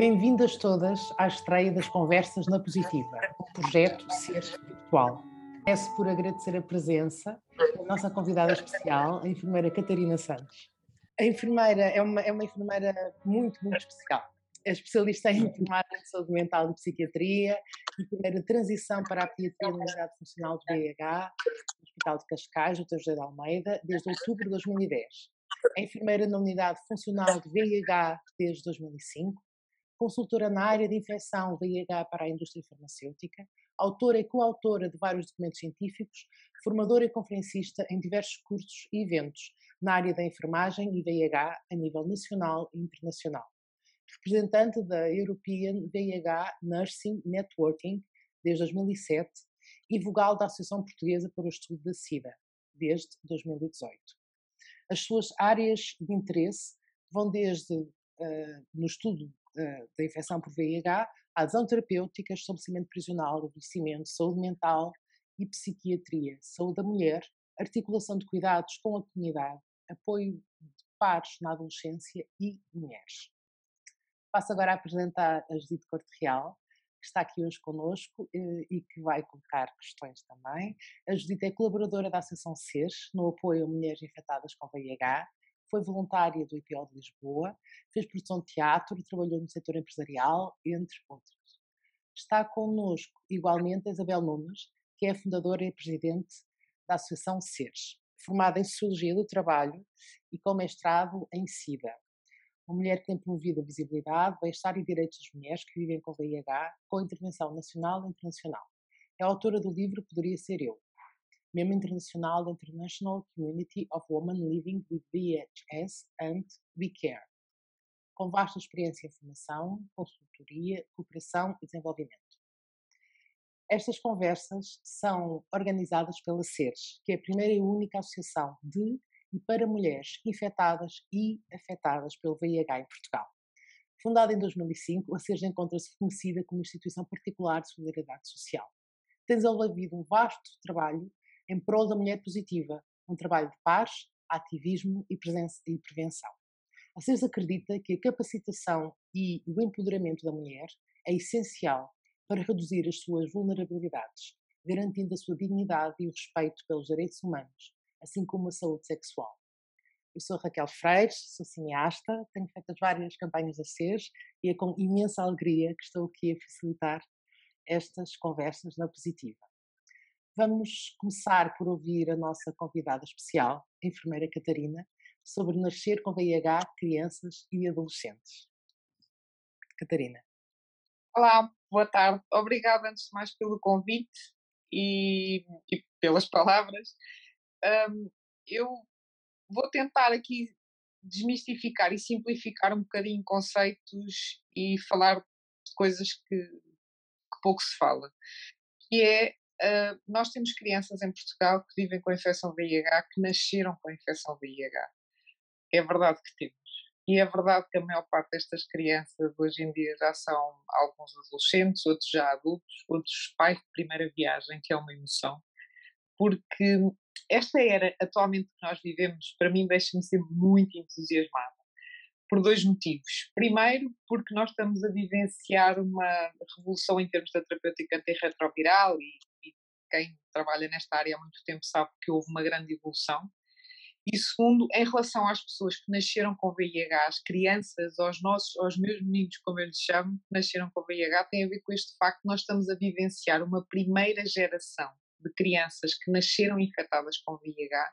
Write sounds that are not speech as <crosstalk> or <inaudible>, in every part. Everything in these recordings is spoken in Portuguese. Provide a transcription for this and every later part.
Bem-vindas todas à estreia das Conversas na Positiva, o projeto Ser Espiritual. Começo por agradecer a presença da nossa convidada especial, a enfermeira Catarina Santos. A enfermeira é uma, é uma enfermeira muito, muito especial. É especialista em enfermagem de saúde mental e psiquiatria, enfermeira de transição para a pediatria da Unidade Funcional do BH, no Hospital de Cascais, Dr. José de Almeida, desde outubro de 2010. É enfermeira na Unidade Funcional do VIH desde 2005, consultora na área de infecção VIH para a indústria farmacêutica, autora e coautora de vários documentos científicos, formadora e conferencista em diversos cursos e eventos na área da enfermagem e VIH a nível nacional e internacional. Representante da European VIH Nursing Networking desde 2007 e vogal da Associação Portuguesa para o Estudo da SIDA desde 2018. As suas áreas de interesse vão desde uh, no estudo da infecção por VIH, adesão terapêutica, estabelecimento prisional, envelhecimento, saúde mental e psiquiatria, saúde da mulher, articulação de cuidados com a comunidade, apoio de pares na adolescência e mulheres. Passo agora a apresentar a Judite Corte Real, que está aqui hoje connosco eh, e que vai colocar questões também. A Judite é colaboradora da Associação SES no apoio a mulheres infectadas com VIH foi voluntária do IPO de Lisboa, fez produção de teatro, trabalhou no setor empresarial, entre outros. Está connosco, igualmente, a Isabel Nunes, que é a fundadora e presidente da Associação SERES, formada em Sociologia do Trabalho e com mestrado em SIDA. Uma mulher que tem promovido a visibilidade, bem-estar e direitos das mulheres que vivem com VIH, com intervenção nacional e internacional. É autora do livro Poderia Ser Eu, membro internacional da International Community of Women Living with VHS and VCare, com vasta experiência em formação, consultoria, cooperação e desenvolvimento. Estas conversas são organizadas pela SERES, que é a primeira e única associação de e para mulheres infectadas e afetadas pelo VIH em Portugal. Fundada em 2005, a SERES encontra-se reconhecida como instituição particular de solidariedade social. Tem desenvolvido um vasto trabalho em prol da mulher positiva, um trabalho de paz, ativismo e, e prevenção. A CES acredita que a capacitação e o empoderamento da mulher é essencial para reduzir as suas vulnerabilidades, garantindo a sua dignidade e o respeito pelos direitos humanos, assim como a saúde sexual. Eu sou Raquel Freire, sou cineasta, tenho feito várias campanhas a CES e é com imensa alegria que estou aqui a facilitar estas conversas na Positiva. Vamos começar por ouvir a nossa convidada especial, a enfermeira Catarina, sobre nascer com VIH, crianças e adolescentes. Catarina. Olá, boa tarde. Obrigada antes de mais pelo convite e, e pelas palavras. Um, eu vou tentar aqui desmistificar e simplificar um bocadinho conceitos e falar de coisas que, que pouco se fala, que é Uh, nós temos crianças em Portugal que vivem com a infecção VIH, que nasceram com a infecção VIH. É verdade que temos. E é verdade que a maior parte destas crianças hoje em dia já são alguns adolescentes, outros já adultos, outros pais de primeira viagem, que é uma emoção. Porque esta era atualmente que nós vivemos, para mim, deixa-me ser muito entusiasmada. Por dois motivos. Primeiro, porque nós estamos a vivenciar uma revolução em termos da terapêutica antirretroviral e quem trabalha nesta área há muito tempo sabe que houve uma grande evolução. E segundo, em relação às pessoas que nasceram com VIH, as crianças, aos nossos, aos meus meninos, como eu lhes chamo, que nasceram com VIH, tem a ver com este facto que nós estamos a vivenciar uma primeira geração de crianças que nasceram infectadas com VIH,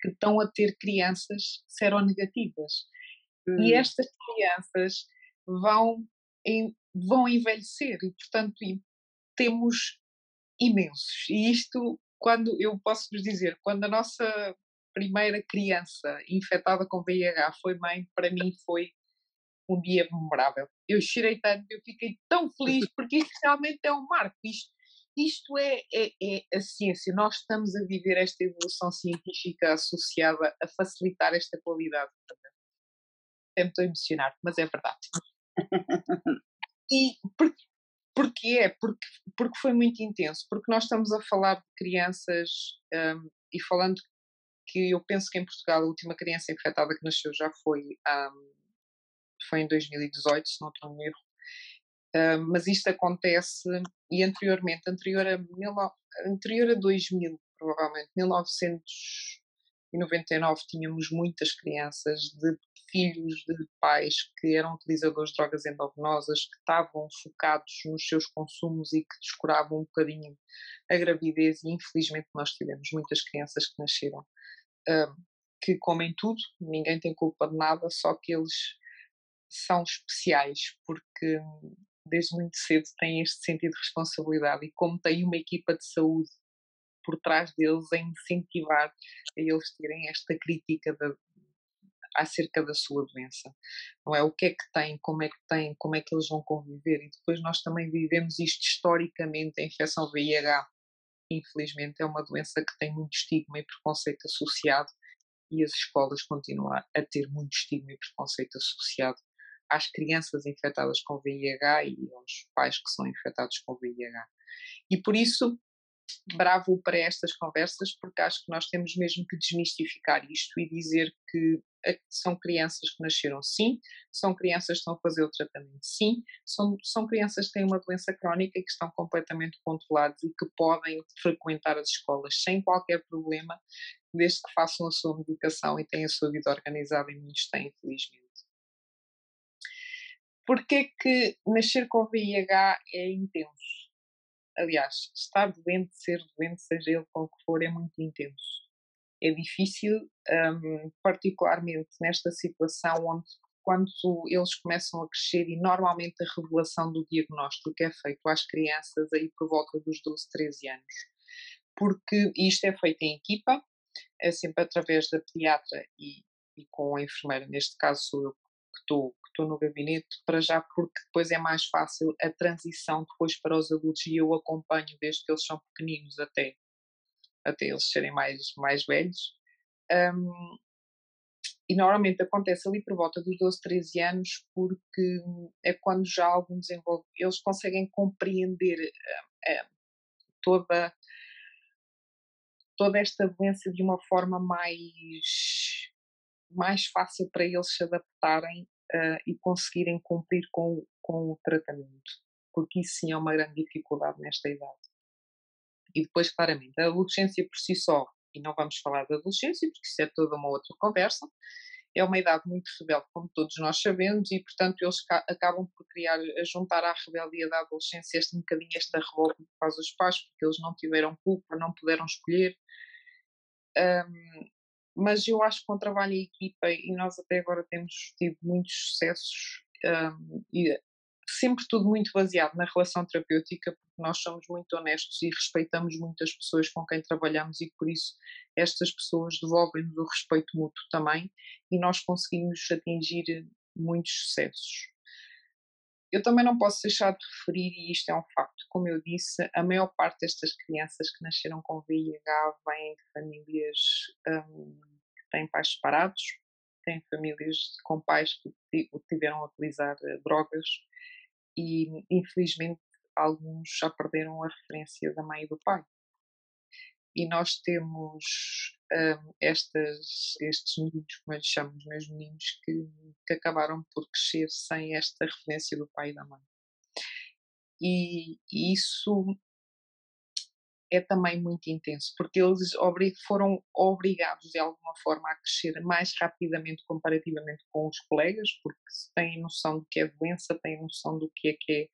que estão a ter crianças seronegativas. Hum. E estas crianças vão, em, vão envelhecer e, portanto, temos imensos. E isto, quando eu posso vos dizer, quando a nossa primeira criança infectada com VIH foi mãe, para mim foi um dia memorável. Eu chorei tanto, eu fiquei tão feliz, <laughs> porque isto realmente é um marco. Isto, isto é, é, é a ciência. Nós estamos a viver esta evolução científica associada a facilitar esta qualidade. Até me estou a emocionar, mas é verdade. <laughs> E Porquê? Porque, porque foi muito intenso, porque nós estamos a falar de crianças um, e falando que eu penso que em Portugal a última criança infectada que nasceu já foi, um, foi em 2018, se não estou no erro, Uh, mas isto acontece, e anteriormente, anterior a, mil, anterior a 2000, provavelmente, 1999, tínhamos muitas crianças de filhos de pais que eram utilizadores de drogas endovenosas, que estavam focados nos seus consumos e que descuravam um bocadinho a gravidez, e infelizmente nós tivemos muitas crianças que nasceram uh, que comem tudo, ninguém tem culpa de nada, só que eles são especiais porque desde muito cedo têm este sentido de responsabilidade e como têm uma equipa de saúde por trás deles a incentivar a eles terem esta crítica de, acerca da sua doença. Não é o que é que têm, como é que têm, como é que eles vão conviver e depois nós também vivemos isto historicamente, a infecção VIH infelizmente é uma doença que tem muito estigma e preconceito associado e as escolas continuam a ter muito estigma e preconceito associado às crianças infectadas com VIH e aos pais que são infectados com VIH. E por isso, bravo para estas conversas, porque acho que nós temos mesmo que desmistificar isto e dizer que são crianças que nasceram sim, são crianças que estão a fazer o tratamento sim, são, são crianças que têm uma doença crónica e que estão completamente controladas e que podem frequentar as escolas sem qualquer problema, desde que façam a sua medicação e tenham a sua vida organizada e muitos têm, infelizmente. Porquê que nascer com VIH é intenso? Aliás, estar doente, ser doente, seja ele qual for, é muito intenso. É difícil, um, particularmente nesta situação onde quando eles começam a crescer e normalmente a revelação do diagnóstico é feito às crianças aí por volta dos 12, 13 anos. Porque isto é feito em equipa, é sempre através da pediatra e, e com a enfermeira, neste caso sou eu que estou estou no gabinete, para já porque depois é mais fácil a transição depois para os adultos e eu acompanho desde que eles são pequeninos até, até eles serem mais, mais velhos. Um, e normalmente acontece ali por volta dos 12, 13 anos, porque é quando já algum desenvolve, eles conseguem compreender uh, uh, toda, toda esta doença de uma forma mais, mais fácil para eles se adaptarem uh, e conseguirem cumprir com, com o tratamento, porque isso sim é uma grande dificuldade nesta idade. E depois, claramente, a adolescência por si só, e não vamos falar da adolescência, porque isso é toda uma outra conversa, é uma idade muito rebelde, como todos nós sabemos, e portanto eles acabam por criar, a juntar à rebeldia da adolescência este um bocadinho esta revolta que faz os pais, porque eles não tiveram culpa, não puderam escolher. Um, mas eu acho que com trabalho em equipa e nós até agora temos tido muitos sucessos um, e sempre tudo muito baseado na relação terapêutica, porque nós somos muito honestos e respeitamos muitas pessoas com quem trabalhamos e por isso estas pessoas devolvem-nos o respeito mútuo também e nós conseguimos atingir muitos sucessos. Eu também não posso deixar de referir, e isto é um facto, como eu disse, a maior parte destas crianças que nasceram com VIH vêm de famílias um, que têm pais separados, têm famílias com pais que tiveram a utilizar uh, drogas e, infelizmente, alguns já perderam a referência da mãe e do pai. E nós temos um, estas, estes meninos, como eu lhes chamo, os meus meninos, que, que acabaram por crescer sem esta referência do pai e da mãe. E, e isso é também muito intenso, porque eles foram obrigados de alguma forma a crescer mais rapidamente comparativamente com os colegas, porque têm noção do que é doença, têm noção do que é que é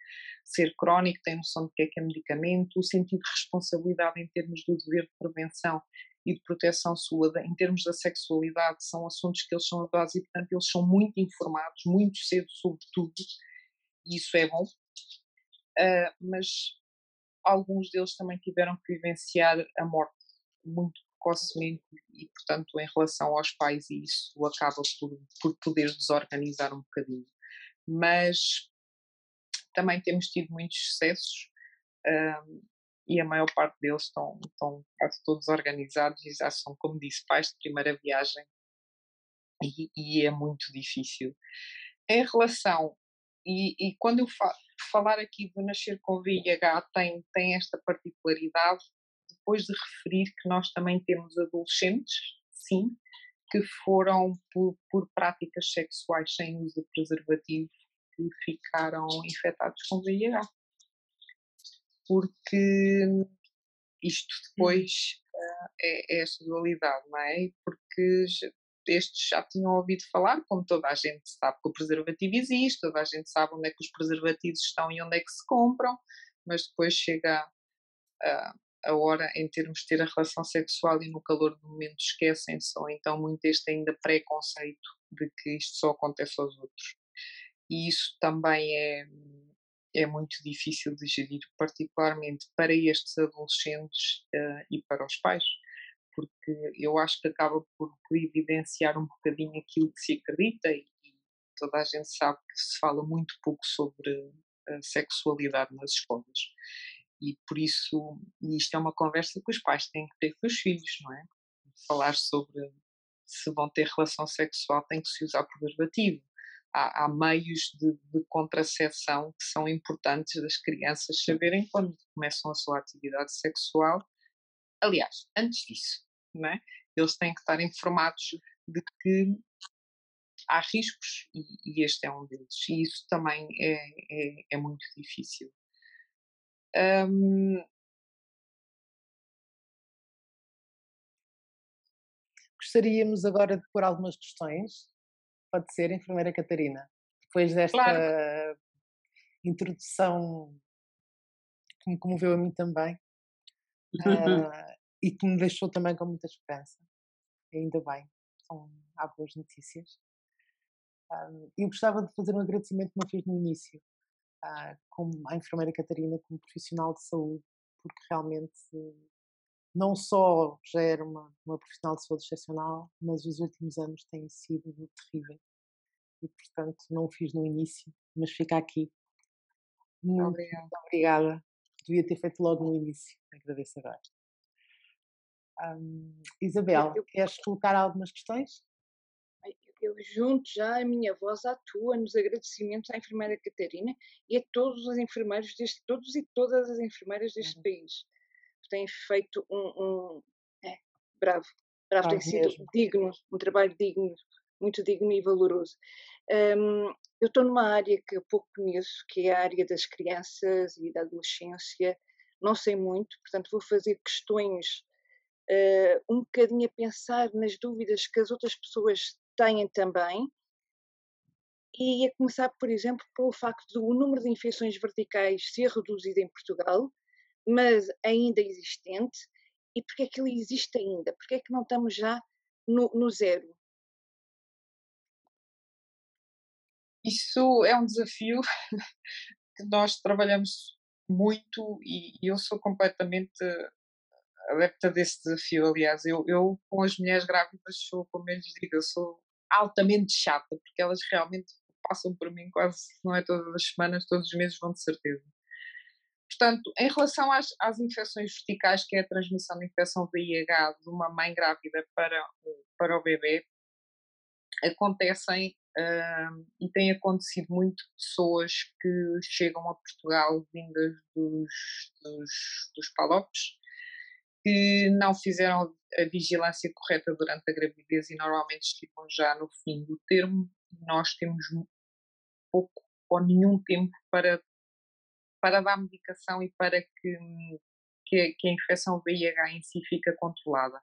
ser crónico, têm noção do que é que é medicamento, o sentido de responsabilidade em termos do dever de prevenção e de proteção sua, em termos da sexualidade, são assuntos que eles são a base e, portanto, eles são muito informados, muito cedo sobre tudo, e isso é bom. Uh, mas alguns deles também tiveram que vivenciar a morte muito precocemente e, portanto, em relação aos pais, e isso acaba por, por poder desorganizar um bocadinho. Mas também temos tido muitos sucessos um, e a maior parte deles estão, estão quase todos organizados e já são, como disse, pais de primeira viagem e, e é muito difícil. Em relação, e, e quando eu falo, falar aqui do nascer com VIH tem, tem esta particularidade, depois de referir que nós também temos adolescentes, sim, que foram por, por práticas sexuais sem uso de preservativo que ficaram infectados com VIH. Porque isto depois uh, é, é esta dualidade, não é? Porque estes já tinham ouvido falar, como toda a gente sabe que o preservativo existe, toda a gente sabe onde é que os preservativos estão e onde é que se compram, mas depois chega a, a hora em termos de ter a relação sexual e no calor do momento esquecem-se, ou então muito este ainda preconceito de que isto só acontece aos outros. E isso também é, é muito difícil de gerir, particularmente para estes adolescentes uh, e para os pais, porque eu acho que acaba por, por, evidenciar um bocadinho aquilo que se acredita e, e toda a gente sabe que se fala muito pouco sobre a sexualidade nas escolas. E por isso, isto é uma conversa que os pais têm que ter com os filhos, não é? Falar sobre se vão ter relação sexual tem que se usar preservativo. Há, há meios de, de, contracepção que são importantes das crianças saberem quando começam a sua atividade sexual. Aliás, antes disso, não é? eles têm que estar informados de que há riscos e, e este é um deles. E isso também é, é, é muito difícil. Um, Gostaríamos agora de pôr algumas questões. Pode ser, enfermeira Catarina. Depois desta claro. introdução que me comoveu a mim também uh, <laughs> e que me deixou também com muita esperança. ainda bem, são, há boas notícias. Um, eu gostava de fazer um agradecimento que não fiz no início, uh, como a enfermeira Catarina, como profissional de saúde, porque realmente não só já era uma, uma profissional de saúde excepcional, mas os últimos anos têm sido terríveis. E, portanto, não o fiz no início, mas fica aqui. Muito obrigada. Muito obrigada. Devia ter feito logo no início. Agradeço agora. Um, Isabel, eu, queres colocar algumas questões? eu junto já a minha voz à tua nos agradecimentos à enfermeira Catarina e a todos os enfermeiros deste, todos e todas as enfermeiras deste uhum. país. Que têm feito um, um é, bravo, bravo, ah, tem sido mesmo. digno, um trabalho digno, muito digno e valoroso. Um, eu estou numa área que eu pouco conheço, que é a área das crianças e da adolescência. Não sei muito, portanto vou fazer questões uh, um bocadinho a pensar nas dúvidas que as outras pessoas têm também, e a começar, por exemplo, pelo facto do número de infecções verticais ser reduzido em Portugal, mas ainda existente, e porque é que ele existe ainda? Porque é que não estamos já no, no zero? Isso é um desafio <laughs> que nós trabalhamos muito e eu sou completamente adepta desse desafio. Aliás, eu, eu com as mulheres grávidas sou, como eles digo, eu sou altamente chata, porque elas realmente passam por mim quase, não é todas as semanas, todos os meses vão de certeza. Portanto, em relação às, às infecções verticais, que é a transmissão de infecção VIH de uma mãe grávida para, para o bebê, acontecem uh, e tem acontecido muito pessoas que chegam a Portugal vindas dos, dos, dos palopes que não fizeram a vigilância correta durante a gravidez e normalmente estiveram já no fim do termo, nós temos pouco ou nenhum tempo para, para dar medicação e para que, que, que a infecção VIH em si fique controlada.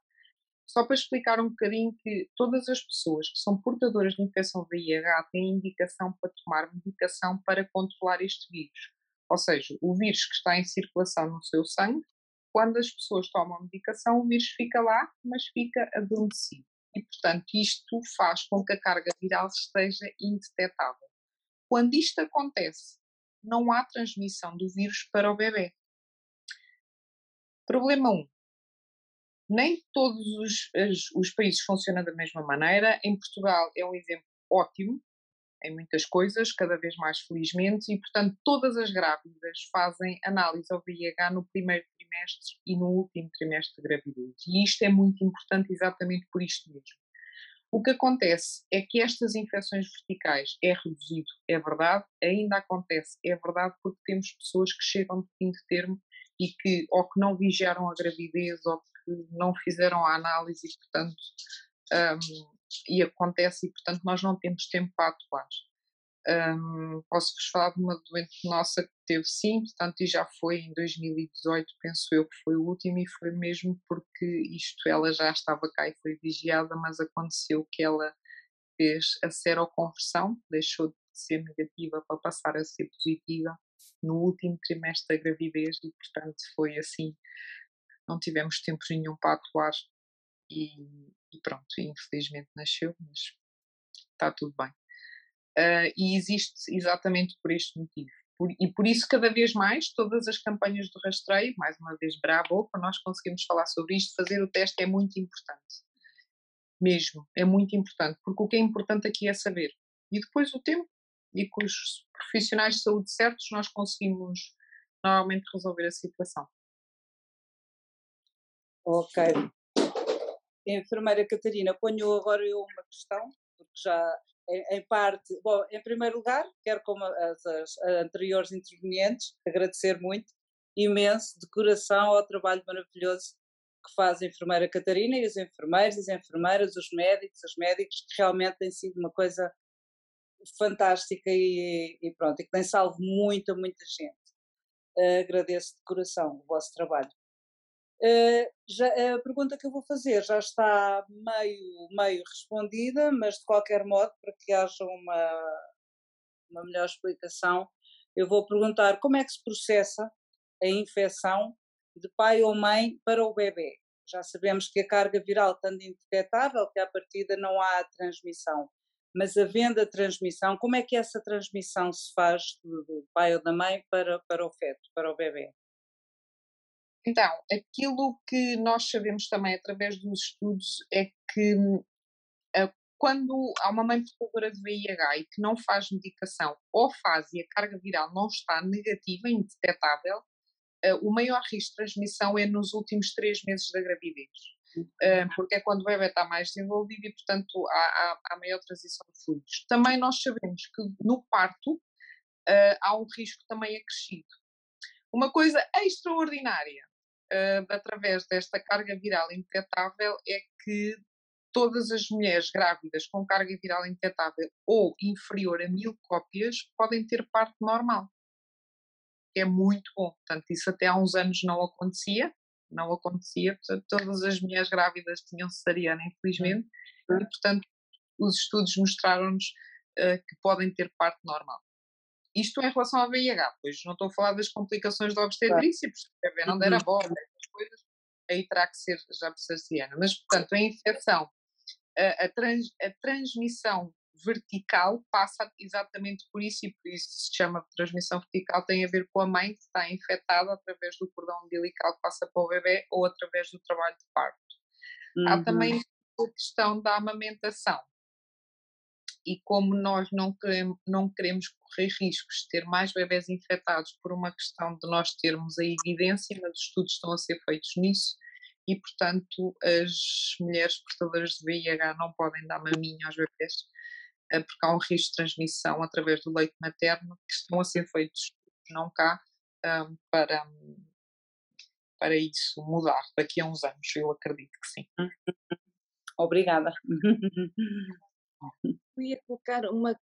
Só para explicar um bocadinho que todas as pessoas que são portadoras de infecção VIH têm indicação para tomar medicação para controlar este vírus. Ou seja, o vírus que está em circulação no seu sangue quando as pessoas tomam medicação, o vírus fica lá, mas fica adormecido. E, portanto, isto faz com que a carga viral esteja indetetável. Quando isto acontece, não há transmissão do vírus para o bebê. Problema 1. Um, nem todos os, os, os países funcionam da mesma maneira. Em Portugal é um exemplo ótimo, em muitas coisas, cada vez mais felizmente, e portanto todas as grávidas fazem análise ao VIH no primeiro trimestre e no último trimestre de gravidez. E isto é muito importante exatamente por isto mesmo. O que acontece é que estas infecções verticais é reduzido, é verdade, ainda acontece, é verdade, porque temos pessoas que chegam de fim de termo e que ou que não vigiaram a gravidez ou que não fizeram a análise e, portanto, um, e acontece e, portanto, nós não temos tempo para atuar. Um, Posso-vos falar de uma doente nossa que teve sim, portanto, e já foi em 2018, penso eu que foi o último, e foi mesmo porque isto, ela já estava cá e foi vigiada, mas aconteceu que ela fez a seroconversão, deixou de ser negativa para passar a ser positiva no último trimestre da gravidez e, portanto, foi assim, não tivemos tempo nenhum para atuar e, e pronto, infelizmente nasceu, mas está tudo bem. Uh, e existe exatamente por este motivo. Por, e por isso, cada vez mais, todas as campanhas do rastreio, mais uma vez, bravo, para nós conseguimos falar sobre isto, fazer o teste é muito importante. Mesmo, é muito importante, porque o que é importante aqui é saber. E depois o tempo, e com os profissionais de saúde certos, nós conseguimos normalmente resolver a situação. Ok. Enfermeira Catarina, ponho agora eu uma questão, porque já em, em parte, bom, em primeiro lugar, quero como as, as anteriores intervenientes, agradecer muito, imenso, de coração ao trabalho maravilhoso que faz a enfermeira Catarina e os enfermeiros, as enfermeiras, os médicos, os médicos, que realmente tem sido uma coisa fantástica e, e pronto, e que tem salvo muita, muita gente. Uh, agradeço de coração o vosso trabalho. Uh, já, a pergunta que eu vou fazer já está meio, meio respondida, mas de qualquer modo, para que haja uma, uma melhor explicação, eu vou perguntar como é que se processa a infecção de pai ou mãe para o bebê. Já sabemos que a carga viral, estando indetectável, que à partida não há transmissão mas havendo a transmissão, como é que essa transmissão se faz do, pai ou da mãe para, para o feto, para o bebê? Então, aquilo que nós sabemos também através dos estudos é que uh, quando há uma mãe portadora de VIH e que não faz medicação ou faz e a carga viral não está negativa, indetetável, uh, o maior risco de transmissão é nos últimos três meses da gravidez porque é quando o bebê está mais desenvolvido e, portanto, há, há, há maior transição de fluidos. Também nós sabemos que no parto há um risco também acrescido. Uma coisa extraordinária através desta carga viral indetetável é que todas as mulheres grávidas com carga viral indetetável ou inferior a mil cópias podem ter parto normal. É muito bom. Portanto, isso até há uns anos não acontecia não acontecia, portanto, todas as mulheres grávidas tinham cesariana, infelizmente, e, portanto, os estudos mostraram-nos uh, que podem ter parte normal. Isto em relação ao VIH, pois não estou a falar das complicações da obstetrícia, porque bebê não der a uhum. bola, essas coisas, aí terá que ser já cesariana. Mas, portanto, a infecção, a, a, trans, a transmissão vertical passa exatamente por isso e por isso se chama transmissão vertical, tem a ver com a mãe que está infectada através do cordão umbilical que passa para o bebê ou através do trabalho de parto. Uhum. Há também a questão da amamentação. E como nós não queremos, não queremos correr riscos de ter mais bebés infectados por uma questão de nós termos a evidência, mas os estudos estão a ser feitos nisso, e portanto as mulheres portadoras de VIH não podem dar maminha aos bebés eh, porque há um risco de transmissão através do leite materno que estão a ser feitos não cá para, para isso mudar daqui a uns anos, eu acredito que sim. Obrigada. <laughs> Eu ia colocar uma,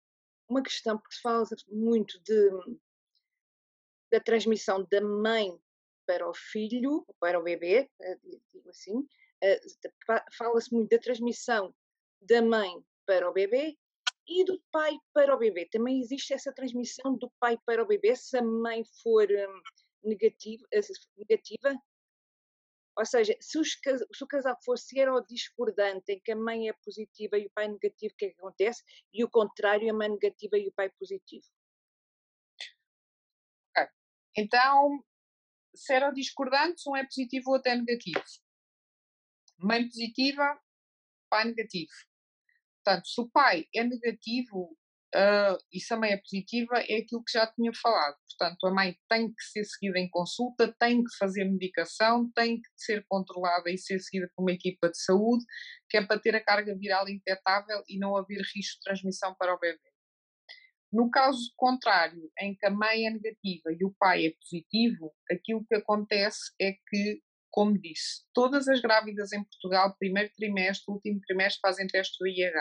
uma questão, porque se fala muito de, da transmissão da mãe para o filho, para o bebê, eh, digo assim, eh, fala-se muito da transmissão da mãe para o bebê e do pai para o bebê. Também existe essa transmissão do pai para o bebê se a mãe for hum, negativa, eh, negativa. Ou seja, se, os, se o casal for discordante em que a mãe é positiva e o pai é negativo, o que é que acontece? E o contrário, a mãe negativa e o pai positivo. Ok. Então, discordantes, um é positivo, o outro é negativo. Mãe positiva, pai negativo. Portanto, se o pai é negativo uh, se a mãe é positiva, é aquilo que já tinha falado. Portanto, a mãe tem que ser seguida em consulta, tem que fazer medicação, tem que ser controlada e ser seguida por uma equipa de saúde, que é para ter a carga viral indetetável e não haver risco de transmissão para o bebê. No caso contrário, em que a mãe é negativa e o pai é positivo, aquilo que acontece é que, como disse, todas as grávidas em Portugal, primeiro trimestre, último trimestre, fazem teste do IH.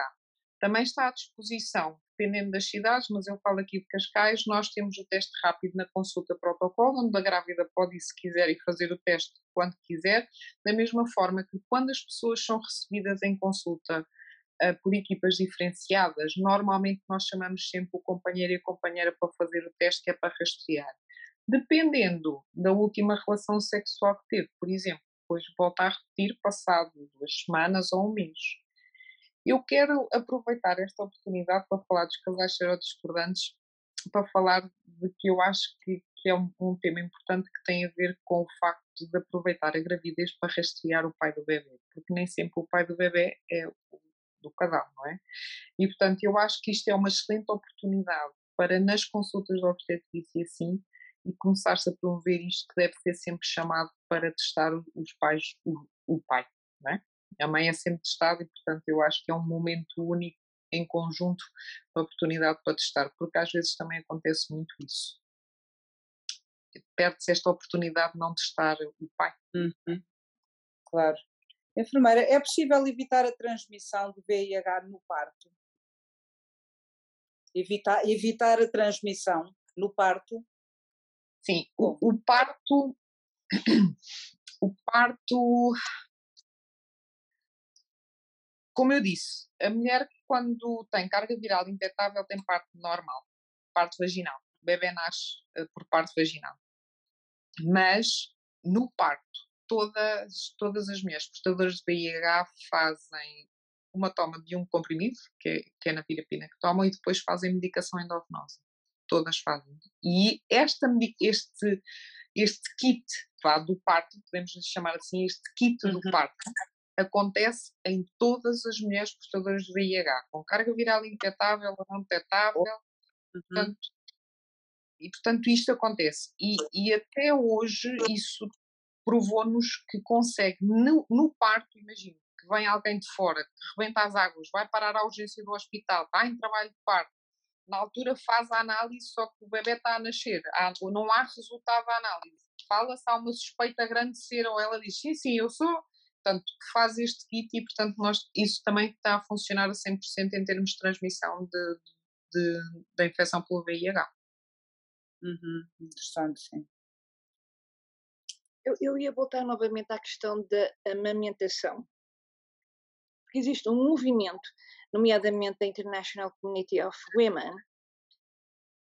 Também está à disposição, dependendo das cidades, mas eu falo aqui de Cascais, nós temos o teste rápido na consulta protocolo, onde a grávida pode ir se quiser e fazer o teste quando quiser, da mesma forma que quando as pessoas são recebidas em consulta uh, por equipas diferenciadas, normalmente nós chamamos sempre o companheiro e a companheira para fazer o teste, que é para rastrear. Dependendo da última relação sexual que teve, por exemplo, depois volta a repetir passado duas semanas ou um mês. Eu quero aproveitar esta oportunidade para falar dos casais serodiscordantes, para falar de que eu acho que, que é um, tema importante que tem a ver com o facto de aproveitar a gravidez para rastrear o pai do bebê, porque nem sempre o pai do bebê é o do casal, não é? E portanto eu acho que isto é uma excelente oportunidade para nas consultas de obstetrícia assim e começar-se a promover isto que deve ser sempre chamado para testar os pais, o, o pai, não é? A mãe é sempre testada e, portanto, eu acho que é um momento único em conjunto, uma oportunidade para testar, porque às vezes também acontece muito isso. Perde-se esta oportunidade de não testar o pai. Uhum. Claro. Enfermeira, é possível evitar a transmissão do VIH no parto? Evitar, evitar a transmissão no parto? Sim, o, o parto. <coughs> O parto como eu disse, a mulher quando tem carga viral indetetável tem parto normal, parto vaginal. O bebê nasce uh, por parto vaginal. Mas no parto, todas, todas as mulheres portadoras de VIH fazem uma toma de um comprimido, que é, que é na pirapina que tomam, e depois fazem medicação endovenosa. Todas fazem. E esta, este, este kit vá, do parto, podemos chamar assim, este kit uhum. do parto, acontece em todas as mulheres portadoras de VIH, com carga viral indetetável ou não detetável. Uhum. Portanto, e, portanto, isto acontece. E, e até hoje isso provou-nos que consegue, no, no parto, imagino, que vem alguém de fora, que rebenta as águas, vai parar à urgência do hospital, está em trabalho de parto, na altura faz a análise, só que o bebê está a nascer, há, não há resultado da análise. Fala-se, há uma suspeita grande de ser, ou ela diz, sim, sim, eu sou, portanto, faz este kit e, portanto, nós, isso também está a funcionar a 100% em termos de transmissão de, de, da infecção pelo VIH. Uhum, interessante, sim. Eu, eu ia voltar novamente à questão da amamentação. Porque existe um movimento, nomeadamente da International Community of Women,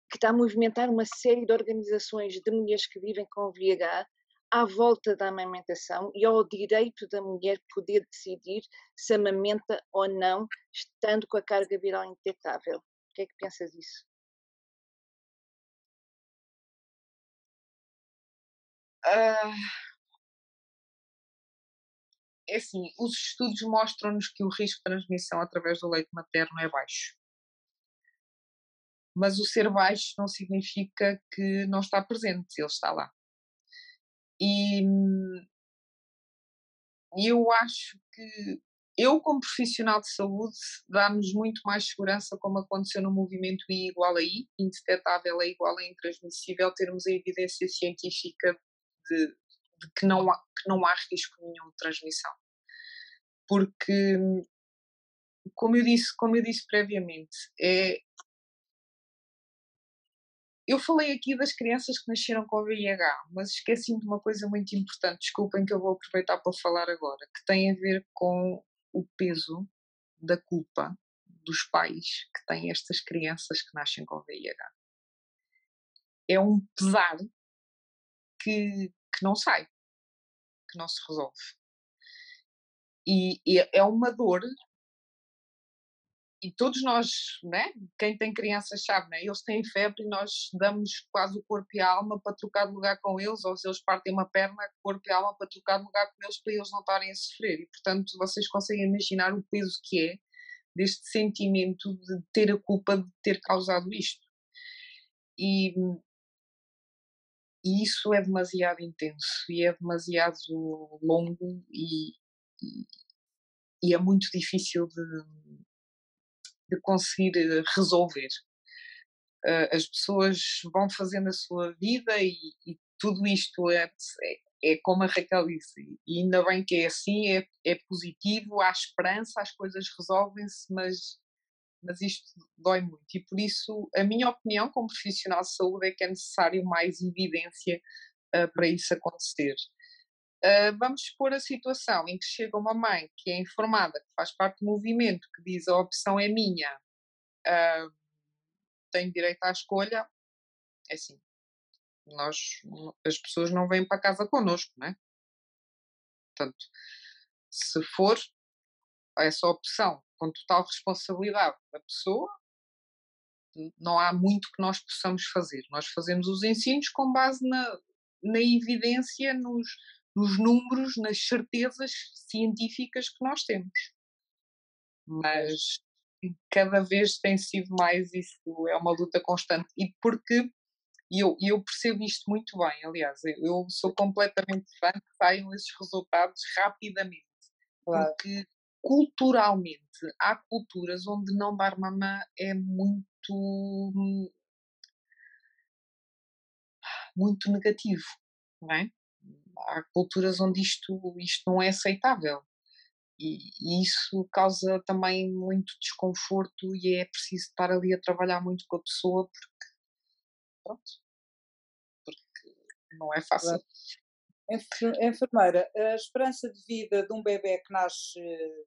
que está a movimentar uma série de organizações de mulheres que vivem com VIH à volta da amamentação e ao direito da mulher poder decidir se amamenta ou não, estando com a carga viral indetetável. O que é que pensas disso? Uh, é assim, os estudos mostram-nos que o risco de transmissão através do leite materno é baixo. Mas o ser baixo não significa que não está presente, ele está lá. E eu acho que eu, como profissional de saúde, dá-nos muito mais segurança, como aconteceu no movimento I igual a I, indetetável é igual a intransmissível, termos a evidência científica de, de que, não há, que não há risco nenhum de transmissão. Porque, como eu disse, como eu disse previamente, é, eu falei aqui das crianças que nasceram com VIH, mas esqueci-me de uma coisa muito importante, desculpem que eu vou aproveitar para falar agora, que tem a ver com o peso da culpa dos pais que têm estas crianças que nascem com VIH. É um pesar que, que não sai, que não se resolve. E, e é uma dor e todos nós, né? quem tem crianças sabe, né? eles têm febre e nós damos quase o corpo e a alma para trocar de lugar com eles, ou se eles partem uma perna, corpo e alma para trocar de lugar com eles para eles não estarem a sofrer. E portanto vocês conseguem imaginar o peso que é deste sentimento de ter a culpa de ter causado isto. E, e isso é demasiado intenso e é demasiado longo e, e, e é muito difícil de de conseguir eh, resolver. Uh, as pessoas vão fazendo a sua vida e, e tudo isto é, é, é, como a Raquel disse, e ainda bem que é assim, é, é positivo, há esperança, as coisas resolvem-se, mas mas isto dói muito e por isso a minha opinião como profissional de saúde é que é necessário mais evidência uh, para isso acontecer. Uh, vamos expor a situação em que chega uma mãe que é informada, que faz parte do movimento, que diz a opção é minha, uh, tenho direito à escolha, é assim, nós, as pessoas não vêm para casa connosco, não é? Portanto, se for essa opção com total responsabilidade da pessoa, não há muito que nós possamos fazer. Nós fazemos os ensinos com base na, na evidência, nos, nos números, nas certezas científicas que nós temos. Mas cada vez tem sido mais isso, é uma luta constante. E porque eu, eu percebo isto muito bem, aliás, eu sou completamente fã que saiam esses resultados rapidamente. Claro. Porque culturalmente há culturas onde não dar mama é muito muito negativo, não é? Há culturas onde isto, isto não é aceitável e, e, isso causa também muito desconforto e é preciso estar ali a trabalhar muito com a pessoa porque pronto porque não é fácil. Enfermeira, a esperança de vida de um bebê que nasce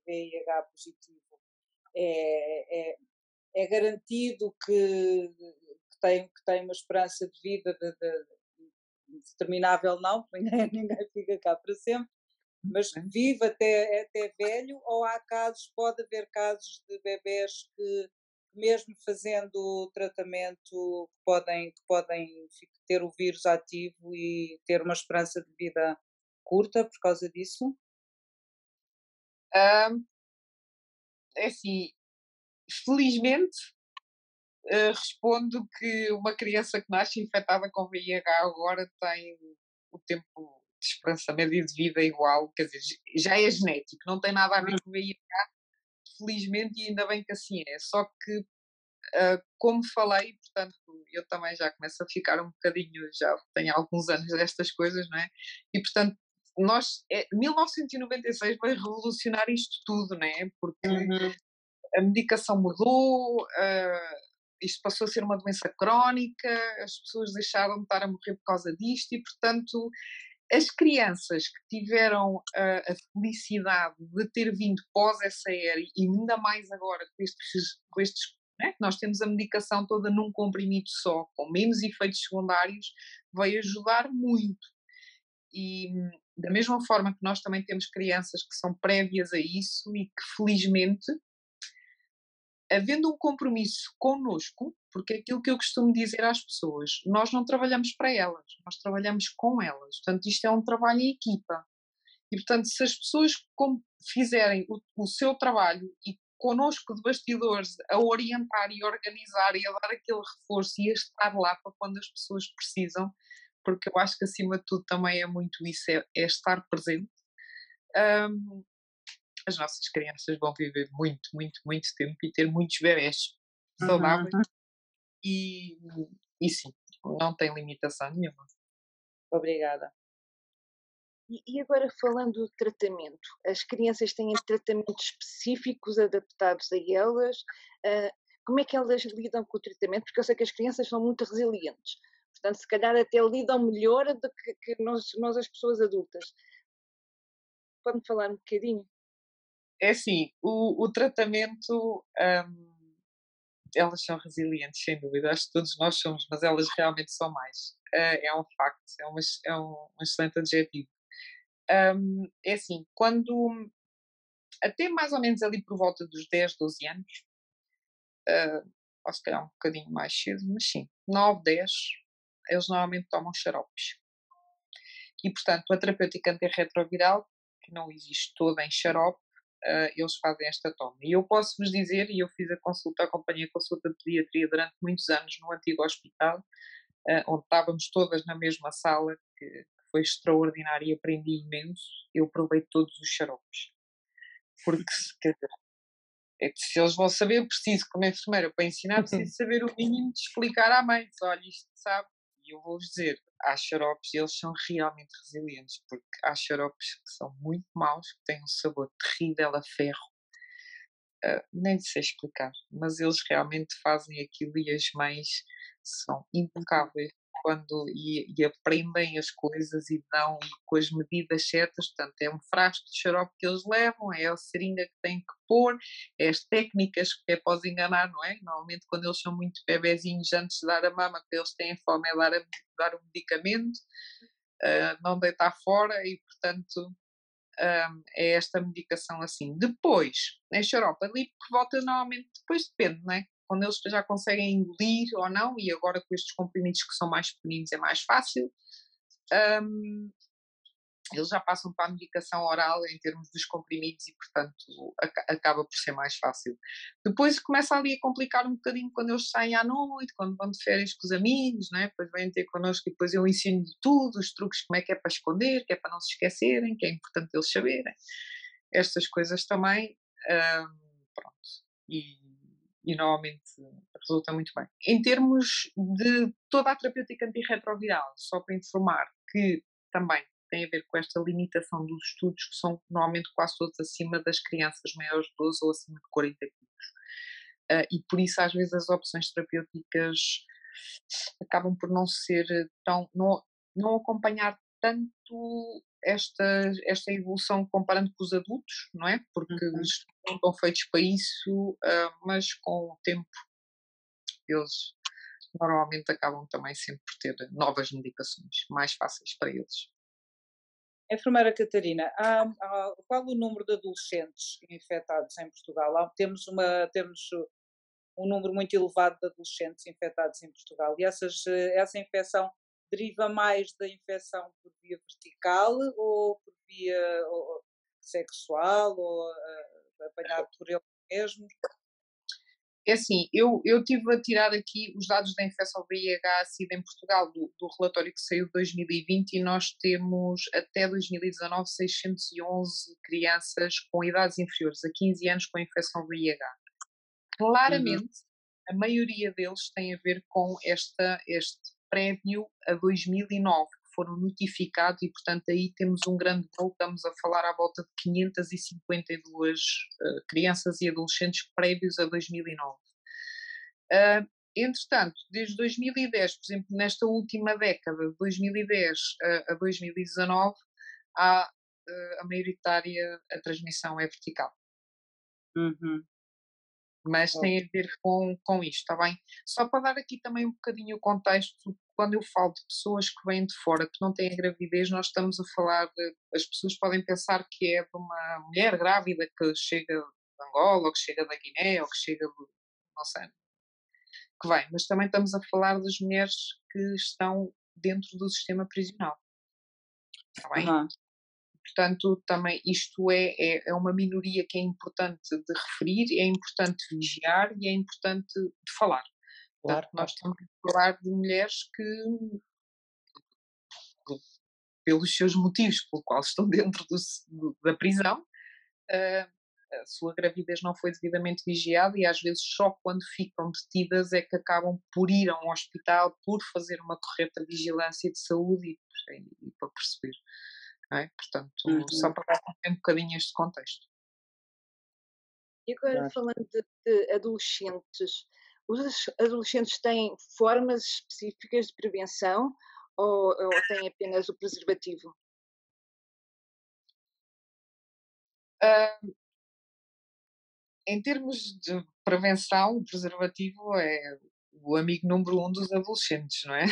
VIH positivo é, é, é garantido que, que, tem, que tem uma esperança de vida de, de, determinável, não, <laughs> ninguém, ninguém fica cá para sempre, mas vive até, até velho, ou há casos, pode haver casos de bebés que mesmo fazendo o tratamento, podem, podem ter o vírus ativo e ter uma esperança de vida curta por causa disso? Um, é assim, felizmente uh, respondo que uma criança que nasce infectada com VIH agora tem o tempo de esperança média de vida igual, quer dizer, já é genético, não tem nada a ver com VIH, felizmente, e ainda bem que assim é. Só que, uh, como falei, portanto, eu também já começo a ficar um bocadinho, já tenho alguns anos destas coisas, não é? E, portanto, nós, é, 1996 vai revolucionar isto tudo, não é? Porque uhum. a medicação mudou, uh, isto passou a ser uma doença crónica, as pessoas deixaram de estar a morrer por causa disto e, portanto, as crianças que tiveram a, a felicidade de ter vindo pós essa era e ainda mais agora com estes, com estes né, nós temos a medicação toda num comprimido só, com menos efeitos secundários, vai ajudar muito. E da mesma forma que nós também temos crianças que são prévias a isso e que felizmente havendo um compromisso connosco, porque aquilo que eu costumo dizer às pessoas, nós não trabalhamos para elas, nós trabalhamos com elas. Portanto, isto é um trabalho em equipa. E, portanto, se as pessoas fizerem o, o seu trabalho e connosco de bastidores a orientar e organizar e a dar aquele reforço e a estar lá para quando as pessoas precisam, porque eu acho que acima de tudo também é muito isso, é, é estar presente. Um, as nossas crianças vão viver muito, muito, muito tempo e ter muitos bebés saudáveis uhum. e, e sim, não tem limitação nenhuma. Obrigada. E agora falando do tratamento, as crianças têm tratamentos específicos adaptados a elas? Uh, como é que elas lidam com o tratamento? Porque eu sei que as crianças são muito resilientes, portanto, se calhar até lidam melhor do que, que nós, nós, as pessoas adultas. Pode-me falar um bocadinho? É assim, o, o tratamento, um, elas são resilientes, sem dúvida, acho que todos nós somos, mas elas realmente são mais. Uh, é um facto, é, uma, é um, um excelente adjetivo. Um, é assim, quando, até mais ou menos ali por volta dos 10, 12 anos, uh, ou se calhar um bocadinho mais cedo, mas sim, 9, 10, eles normalmente tomam xaropes. E, portanto, a terapêutica antirretroviral, que não existe toda em xarope, uh, eles fazem esta toma. E eu posso vos dizer, e eu fiz a consulta, acompanhei a consulta de pediatria durante muitos anos no antigo hospital, uh, onde estávamos todas na mesma sala, que foi extraordinário e aprendi imenso. Eu provei todos os xaropes. Porque, dizer, é que se eles vão saber, preciso, como enfermeira, para ensinar, preciso saber o mínimo de explicar à mãe. Olha, isto sabe. E eu vou-vos dizer, há xaropes eles são realmente resilientes, porque há xaropes que são muito maus, que têm um sabor terrível a ferro. uh, nem sei explicar, mas eles realmente fazem aquilo e as mães são impecáveis quando e, e, aprendem as coisas e dão com as medidas certas, portanto é um frasco de xarope que eles levam, é a seringa que têm que pôr, é as técnicas que é os enganar, não é? Normalmente quando eles são muito bebezinhos antes de dar a mama, que eles têm fome é dar, a, dar o medicamento, uh, não deitar fora e portanto um, é esta medicação assim. Depois, em xarope ali por volta normalmente, depois depende, não é? Quando eles já conseguem engolir ou não, e agora com estes comprimidos que são mais pequeninos é mais fácil, um, eles já passam para a medicação oral em termos dos comprimidos e, portanto, acaba por ser mais fácil. Depois começa ali a complicar um bocadinho quando eles saem à noite, quando vão de férias com os amigos, né? depois vêm ter connosco e depois eu ensino tudo, os truques, como é que é para esconder, que é para não se esquecerem, que é importante eles saberem. Estas coisas também, um, pronto. E e normalmente resulta muito bem. Em termos de toda a terapêutica antirretroviral, só para informar que também tem a ver com esta limitação dos estudos, que são normalmente quase todos acima das crianças maiores de 12 ou acima de 40 quilos. Uh, e por isso, às vezes, as opções terapêuticas acabam por não ser tão. não, não acompanhar tanto esta, esta evolução comparando com os adultos, não é? Porque uhum. eles não estão feitos para isso, uh, mas com o tempo eles normalmente acabam também sempre por ter novas medicações mais fáceis para eles. Enfermeira Catarina, há, há, qual o número de adolescentes infectados em Portugal? Há, temos, uma, temos um número muito elevado de adolescentes infectados em Portugal e essas, essa infecção deriva mais da infecção por via vertical ou por via ou, sexual ou uh, apanhado por ele mesmo? É assim, eu, eu tive a tirar aqui os dados da infecção VIH-Sida em Portugal, do, do, relatório que saiu de 2020, e nós temos até 2019 611 crianças com idades inferiores a 15 anos com infecção VIH. Uhum. Claramente, uhum. a maioria deles tem a ver com esta, este prévio a 2009, que foram notificados e, portanto, aí temos um grande bolo, estamos a falar à volta de 552 uh, crianças e adolescentes prévios a 2009. Uh, entretanto, desde 2010, por exemplo, nesta última década, de 2010 uh, a 2019, há a maioritária, a transmissão é vertical. Uhum mas tem a ver com, com isto, está bem? Só para dar aqui também um bocadinho o contexto, quando eu falo de pessoas que vêm de fora, que não têm gravidez, nós estamos a falar, de, as pessoas podem pensar que é de uma mulher grávida que chega de Angola, ou que chega da Guiné, ou que chega de, não sei, que vem, mas também estamos a falar das mulheres que estão dentro do sistema prisional. Está bem? Uhum. Portanto, também isto é, é, é, uma minoria que é importante de referir, é importante vigiar e é importante de falar. Claro. Portanto, nós estamos a falar de mulheres que, pelos seus motivos pelo qual estão <laughs> dentro do, da prisão, uh, a sua gravidez não foi devidamente vigiada e às vezes só quando ficam detidas é que acabam por ir a um hospital por fazer uma correta vigilância de saúde e, e para perceber é? Portanto, uhum. só para dar um bocadinho este contexto. E agora, falando de, de, adolescentes, os adolescentes têm formas específicas de prevenção ou, ou têm apenas o preservativo? Uh, em termos de prevenção, o preservativo é o amigo número um dos adolescentes, não é? Uh,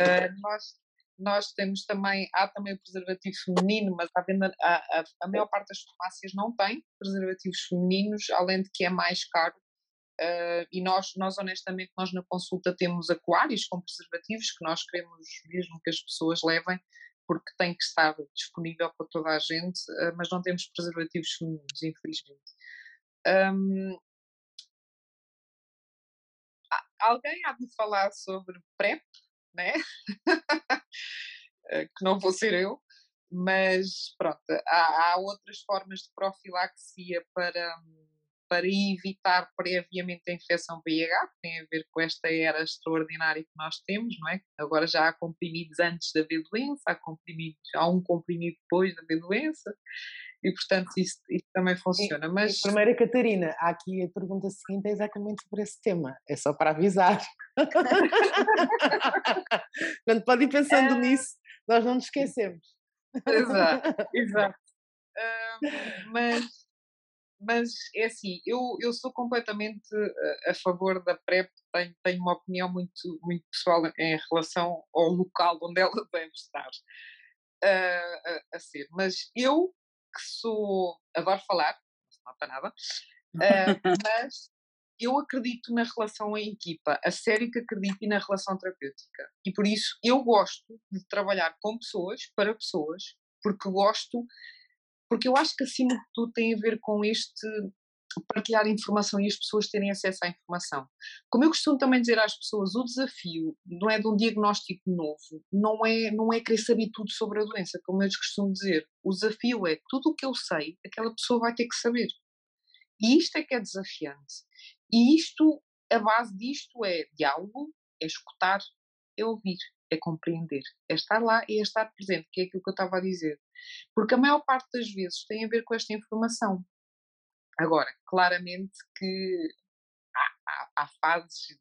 <laughs> nós, nós temos também, há também o preservativo feminino, mas a, venda, a, a, a, maior parte das farmácias não tem preservativos femininos, além de que é mais caro. Uh, e nós, nós, honestamente, nós na consulta temos aquários com preservativos que nós queremos mesmo que as pessoas levem, porque tem que estar disponível para toda a gente, uh, mas não temos preservativos femininos, infelizmente. Um, alguém há de falar sobre PrEP, né? <laughs> Eh, que não vou ser eu, mas pronto, há, há, outras formas de profilaxia para, para evitar previamente a infecção VIH, que tem a ver com esta era extraordinária que nós temos, não é? Agora já há comprimidos antes de haver doença, há, comprimidos, há um comprimido depois de haver doença, E portanto isso, isso também funciona. Mas... E, primeira, Catarina, há aqui a pergunta seguinte é exatamente sobre esse tema. É só para avisar. <laughs> Quando pode ir pensando é... nisso, nós não nos esquecemos. Exato, exato. <laughs> mas, mas é assim, eu, eu sou completamente a favor da PrEP, tenho, tenho uma opinião muito, muito pessoal em relação ao local onde ela <laughs> deve estar a, a, a ser. Mas eu, que sou. Adoro falar, não para nada, uh, <laughs> mas eu acredito na relação em equipa, a sério que acredito na relação terapêutica. E por isso eu gosto de trabalhar com pessoas, para pessoas, porque gosto, porque eu acho que acima de tudo tem a ver com este partilhar informação e as pessoas terem acesso à informação. Como eu costumo também dizer às pessoas, o desafio não é de um diagnóstico novo, não é, não é querer saber tudo sobre a doença, como eu costumo dizer. O desafio é tudo o que eu sei, aquela pessoa vai ter que saber. E isto é que é desafiante. E isto, a base disto é diálogo, é escutar, é ouvir, é compreender, é estar lá e é estar presente, que é aquilo que eu estava a dizer. Porque a maior parte das vezes tem a ver com esta informação. Agora, claramente que há, há, há fases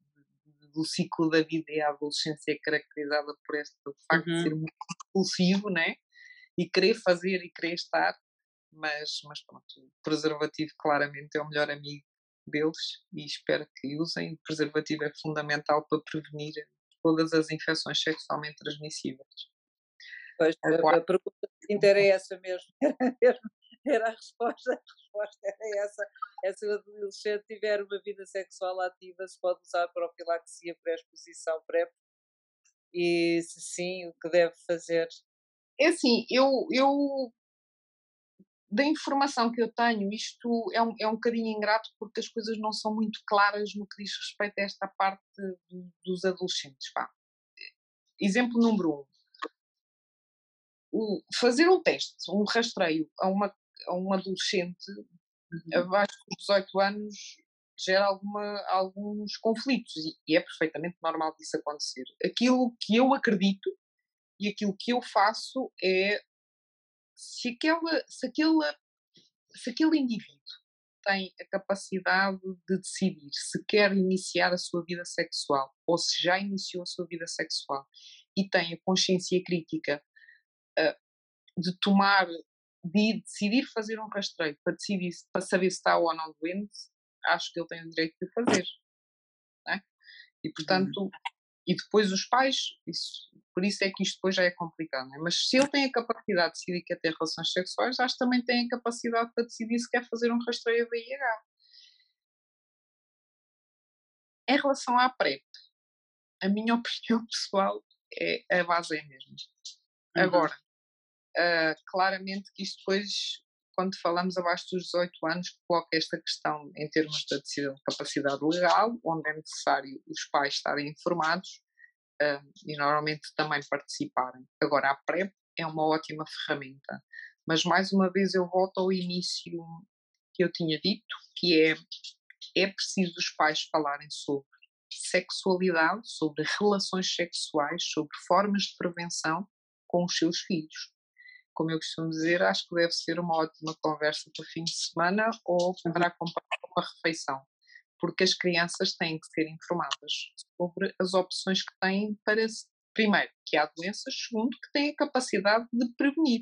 do ciclo da vida e a adolescência é caracterizada por este facto uhum. de ser muito impulsivo, né? E querer fazer e querer estar, mas, mas pronto, o preservativo claramente é o melhor amigo deles e espero que usem. O preservativo é fundamental para prevenir todas as infecções sexualmente transmissíveis. Pois, a, a pergunta seguinte <laughs> era essa mesmo, <laughs> era mesmo era a resposta, a resposta era essa. É se o adolescente tiver uma vida sexual ativa, se pode usar profilaxia pré-exposição PrEP e se sim, o que deve fazer? É assim, eu, eu da informação que eu tenho, isto é um, é um bocadinho ingrato porque as coisas não são muito claras no que diz respeito a esta parte dos adolescentes. Pá. Exemplo número um. O, fazer um teste, um rastreio a uma a um adolescente uhum. abaixo dos 18 anos gera alguma, alguns conflitos e, e, é perfeitamente normal disso acontecer. Aquilo que eu acredito e aquilo que eu faço é se, aquela, se, aquela, se aquele indivíduo tem a capacidade de decidir se quer iniciar a sua vida sexual ou se já iniciou a sua vida sexual e tem a consciência crítica uh, de tomar de decidir fazer um rastreio para, decidir, para saber se está ou não doente, acho que ele tem o direito de fazer. É? E uhum. portanto, e depois os pais, isso, por isso é que isto depois já é complicado. É? Mas se ele tem a capacidade de decidir que quer ter relações sexuais, acho que também tem a capacidade para decidir se quer fazer um rastreio a VIH. Em relação à PrEP, a minha <laughs> opinião pessoal é a base é a mesma. Uhum. Agora, Uh, claramente que isto depois, quando falamos abaixo dos 18 anos, coloca esta questão em termos da decisão de capacidade legal, onde é necessário os pais estarem informados uh, e normalmente também participarem. Agora, a PrEP é uma ótima ferramenta, mas mais uma vez eu volto ao início que eu tinha dito, que é é preciso os pais falarem sobre sexualidade, sobre relações sexuais, sobre formas de prevenção com os seus filhos como eu costumo dizer, acho que deve ser uma ótima conversa para fim de semana ou para acompanhar uma refeição, porque as crianças têm que ser informadas sobre as opções que têm para, primeiro, que há doenças, segundo, que têm a capacidade de prevenir.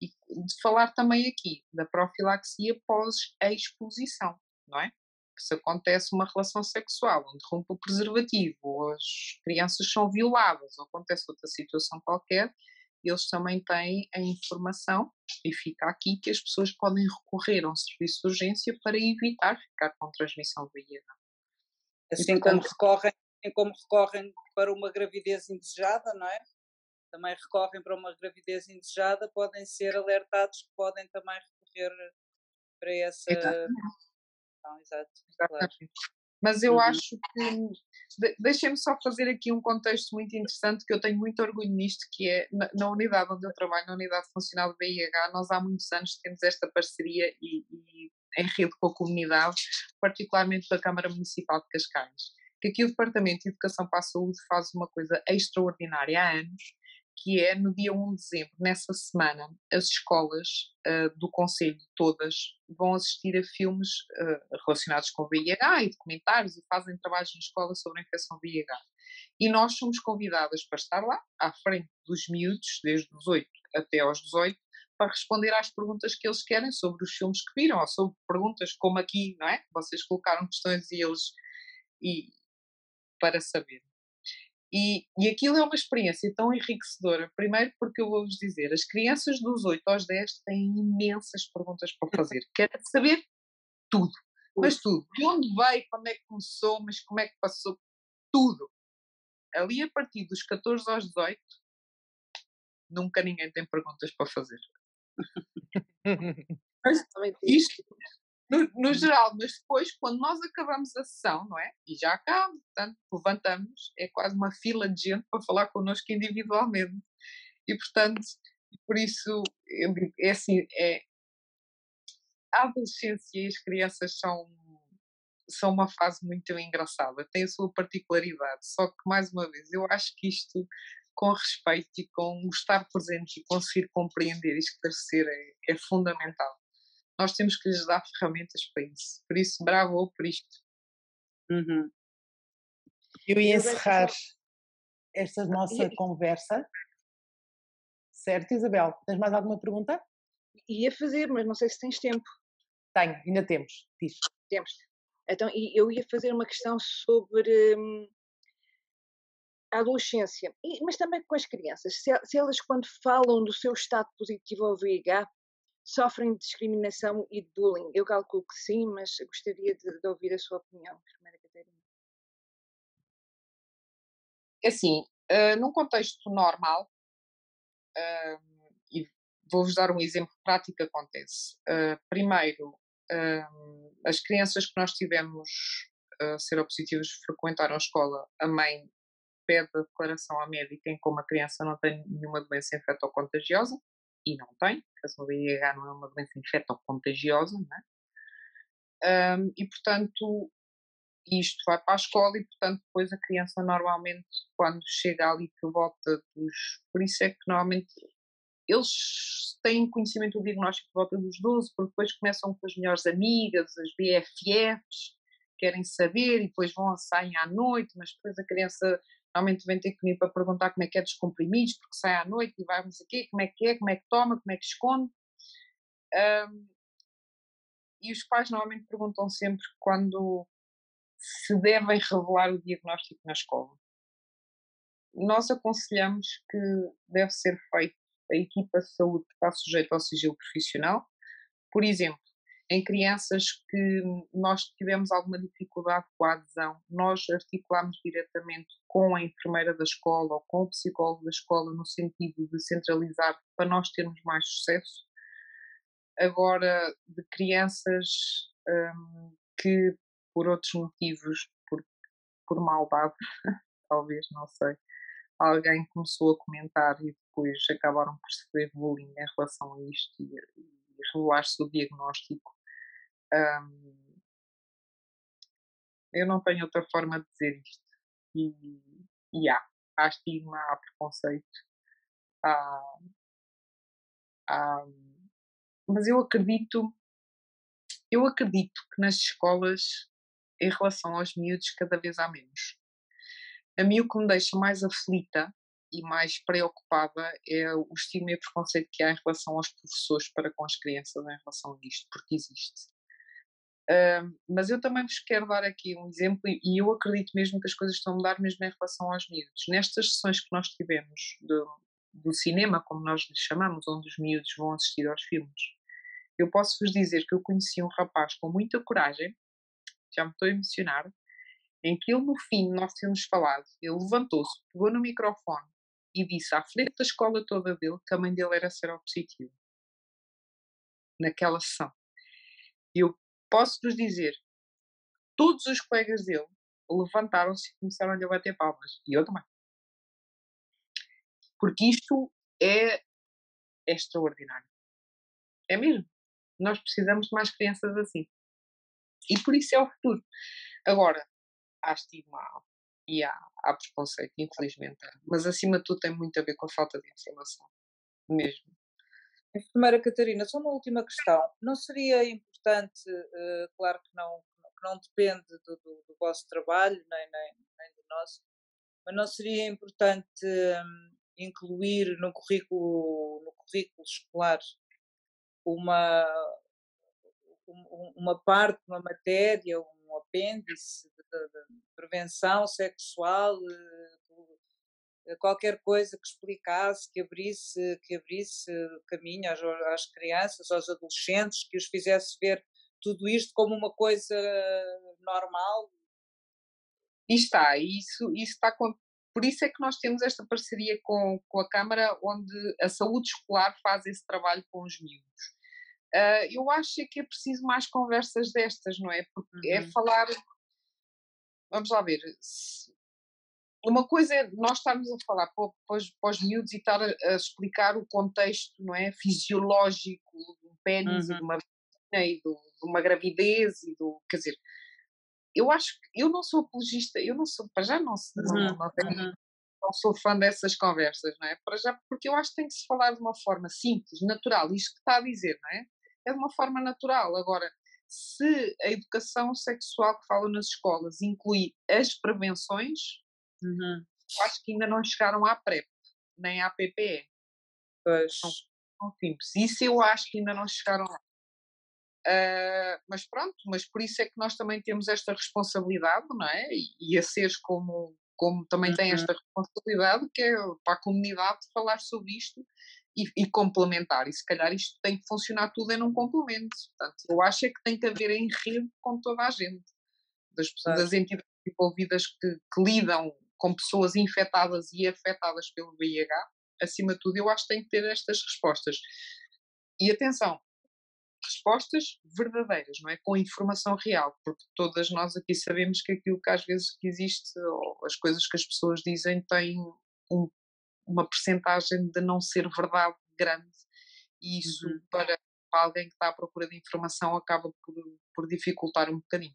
E de falar também aqui da profilaxia pós-exposição, não é? se acontece uma relação sexual onde rompe o preservativo, ou as crianças são violadas, ou acontece outra situação qualquer, eles também têm a informação, e fica aqui, que as pessoas podem recorrer a um serviço de urgência para evitar ficar com transmissão VIH. Assim portanto, como recorrem, assim como recorrem para uma gravidez indesejada, não é? Também recorrem para uma gravidez indesejada, podem ser alertados que podem também recorrer para essa. Exatamente. Não, exato, claro. Mas eu uhum. acho que. Deixem-me só fazer aqui um contexto muito interessante, que eu tenho muito orgulho nisto, que é na, na unidade onde eu trabalho, na unidade funcional do BIH, nós há muitos anos temos esta parceria e, e em rede com a comunidade, particularmente com a Câmara Municipal de Cascais. Que aqui o Departamento de Educação para a Saúde faz uma coisa extraordinária há anos, que é no dia 1 de dezembro, nessa semana, as escolas uh, do Conselho, todas, vão assistir a filmes uh, relacionados com VIH e documentários e fazem trabalhos na escola sobre a infecção VIH. E nós somos convidadas para estar lá, à frente dos miúdos, desde os 8 até aos 18, para responder às perguntas que eles querem sobre os filmes que viram, ou sobre perguntas como aqui, não é? Vocês colocaram questões e eles. E, para saber. E, e aquilo é uma experiência tão enriquecedora. Primeiro, porque eu vou-vos dizer, as crianças dos 8 aos 10 têm imensas perguntas para fazer. <laughs> Querem saber tudo. Mas tudo. De onde veio, quando é que começou, mas como é que passou, tudo. Ali, a partir dos 14 aos 18, nunca ninguém tem perguntas para fazer. <laughs> mas isto, no, no, uhum. geral, mas depois, quando nós acabamos a sessão, não é? E já acabamos, portanto, levantamos, é quase uma fila de gente para falar connosco individualmente. E, portanto, por isso, eu digo, é assim, é, a adolescência e as crianças são, são uma fase muito engraçada, tem a sua particularidade, só que, mais uma vez, eu acho que isto, com respeito e com o estar presente e conseguir compreender e esclarecer, é, é fundamental nós temos que lhes dar ferramentas para isso. Por isso, bravo por isto. Uhum. Eu ia encerrar esta nossa conversa. Certo, Isabel? Tens mais alguma pergunta? Ia fazer, mas não sei se tens tempo. Tenho, ainda temos. Diz. Temos. Então, eu ia fazer uma questão sobre hum, a adolescência, mas também com as crianças. Se, se, elas, quando falam do seu estado positivo ao VIH, sofrem de discriminação e de bullying? Eu calculo que sim, mas gostaria de, de ouvir a sua opinião, primeira Catarina. É assim, uh, num contexto normal, uh, e vou-vos dar um exemplo prático que acontece. Uh, primeiro, as crianças que nós tivemos seropositivas frequentaram a escola, a mãe pede a declaração à médica em como a criança não tem nenhuma doença infectocontagiosa, e não tem, porque a VIH não é uma doença infectocontagiosa, não é? Um, e portanto, isto vai para a escola e portanto depois a criança normalmente quando chega ali por volta dos, por isso é que normalmente eles têm conhecimento do diagnóstico por volta dos 12, porque depois começam com as melhores amigas, as BFFs, querem saber e depois vão a sair à noite, mas depois a criança Normalmente vem ter comigo para perguntar como é que é dos comprimidos, porque sai à noite e vamos aqui, como é que é, como é que toma, como é que esconde. Um, e os pais normalmente perguntam sempre quando se devem revelar o diagnóstico na escola. Nós aconselhamos que deve ser feito a equipa de saúde que está sujeita ao sigilo profissional. Por exemplo, em crianças que nós tivemos alguma dificuldade com a adesão, nós articulamos diretamente com a enfermeira da escola ou com o psicólogo da escola no sentido de centralizar para nós termos mais sucesso. Agora, de crianças um, que, por outros motivos, por, por maldade, <laughs> talvez, não sei, alguém começou a comentar e depois acabaram por sofrer bullying em relação a isto e, e revelar-se o diagnóstico um, eu não tenho outra forma de dizer isto. E, e há. Há estigma, há preconceito. Há, há, mas eu acredito, eu acredito que nas escolas, em relação aos miúdos, cada vez há menos. A mim o que me deixa mais aflita e mais preocupada é o estigma e preconceito que há em relação aos professores para com as crianças em relação a isto, porque existe. Mas eu também vos quero dar aqui um exemplo, e eu acredito mesmo que as coisas estão a mudar mesmo em relação aos miúdos. Nestas sessões que nós tivemos do, do cinema, como nós lhe chamamos, onde os miúdos vão assistir aos filmes, eu posso vos dizer que eu conheci um rapaz com muita coragem, já me estou a emocionar, em que ele no fim nós tínhamos falado, ele levantou-se, pegou no microfone e disse à frente da escola toda dele que a mãe dele era seropositiva. Naquela sessão. Eu posso-vos dizer, todos os colegas dele levantaram-se e começaram a bater palmas. E eu também. Porque isto é, é extraordinário. É mesmo. Nós precisamos de mais crianças assim. E por isso é o futuro. Agora, há estigma e há, há preconceito, infelizmente. Mas acima de tudo tem muito a ver com a falta de informação, mesmo. Enfermeira Catarina, só uma última questão. Não seria importante, uh, claro que não, que não depende do, do, do vosso trabalho, nem, nem, nem, do nosso, mas não seria importante um, incluir no currículo, no currículo escolar uma, uma parte, uma matéria, um apêndice de, de prevenção sexual, eh, qualquer coisa que explicasse, que abrisse, que abrisse caminho às, às crianças, aos adolescentes, que os fizesse ver tudo isto como uma coisa normal. E está, isso, isso está com, por isso é que nós temos esta parceria com, com a Câmara, onde a saúde escolar faz esse trabalho com os miúdos. Uh, eu acho é que é preciso mais conversas destas, não é? Porque é uhum. é falar. Vamos lá ver. Uma coisa é nós estarmos a falar para, para, os, para os miúdos e estar a, a, explicar o contexto não é, fisiológico do pênis uhum. e de uma e do, de uma gravidez e do. Quer dizer, eu acho que eu não sou apologista, eu não sou, para já não, não, uhum. não, tenho, uhum. não sou fã dessas conversas, não é? Para já, porque eu acho que tem que se falar de uma forma simples, natural, isto que está a dizer, não é? é de uma forma natural. Agora, se a educação sexual que falam nas escolas inclui as prevenções, uhum. acho que ainda não chegaram à PrEP, nem à PPE. Pois. São, são simples. Isso eu acho que ainda não chegaram lá. Uh, mas pronto, mas por isso é que nós também temos esta responsabilidade, não é? E, e a seres como, como também uhum. tem esta responsabilidade, que é para a comunidade falar sobre isto e, e, complementar. E se calhar isto tem que funcionar tudo em um complemento. Portanto, eu acho é que tem que haver em rede com toda a gente, das, das entidades envolvidas que, que, lidam com pessoas infectadas e afetadas pelo VIH. Acima de tudo, eu acho que tem que ter estas respostas. E atenção, respostas verdadeiras, não é? Com informação real, porque todas nós aqui sabemos que aquilo que às vezes que existe, ou as coisas que as pessoas dizem, tem um uma percentagem de não ser verdade grande e isso uhum. para, para, alguém que está à procura de informação acaba por, por dificultar um bocadinho.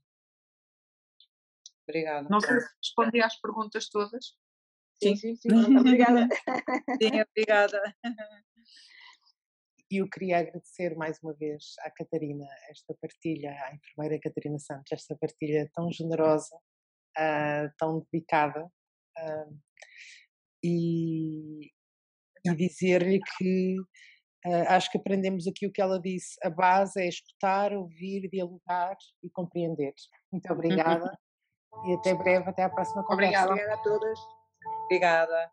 Obrigada. Não sei se respondi às perguntas todas. Sim, sim, sim. <laughs> Obrigada. sim, obrigada. E eu queria agradecer mais uma vez à Catarina esta partilha, à enfermeira Catarina Santos, esta partilha tão generosa, uh, tão dedicada. Uh, e, e dizer-lhe que uh, acho que aprendemos aqui o que ela disse. A base é escutar, ouvir, dialogar e compreender. Muito obrigada e até breve, até à próxima conversa. Obrigada, obrigada a todas. Obrigada.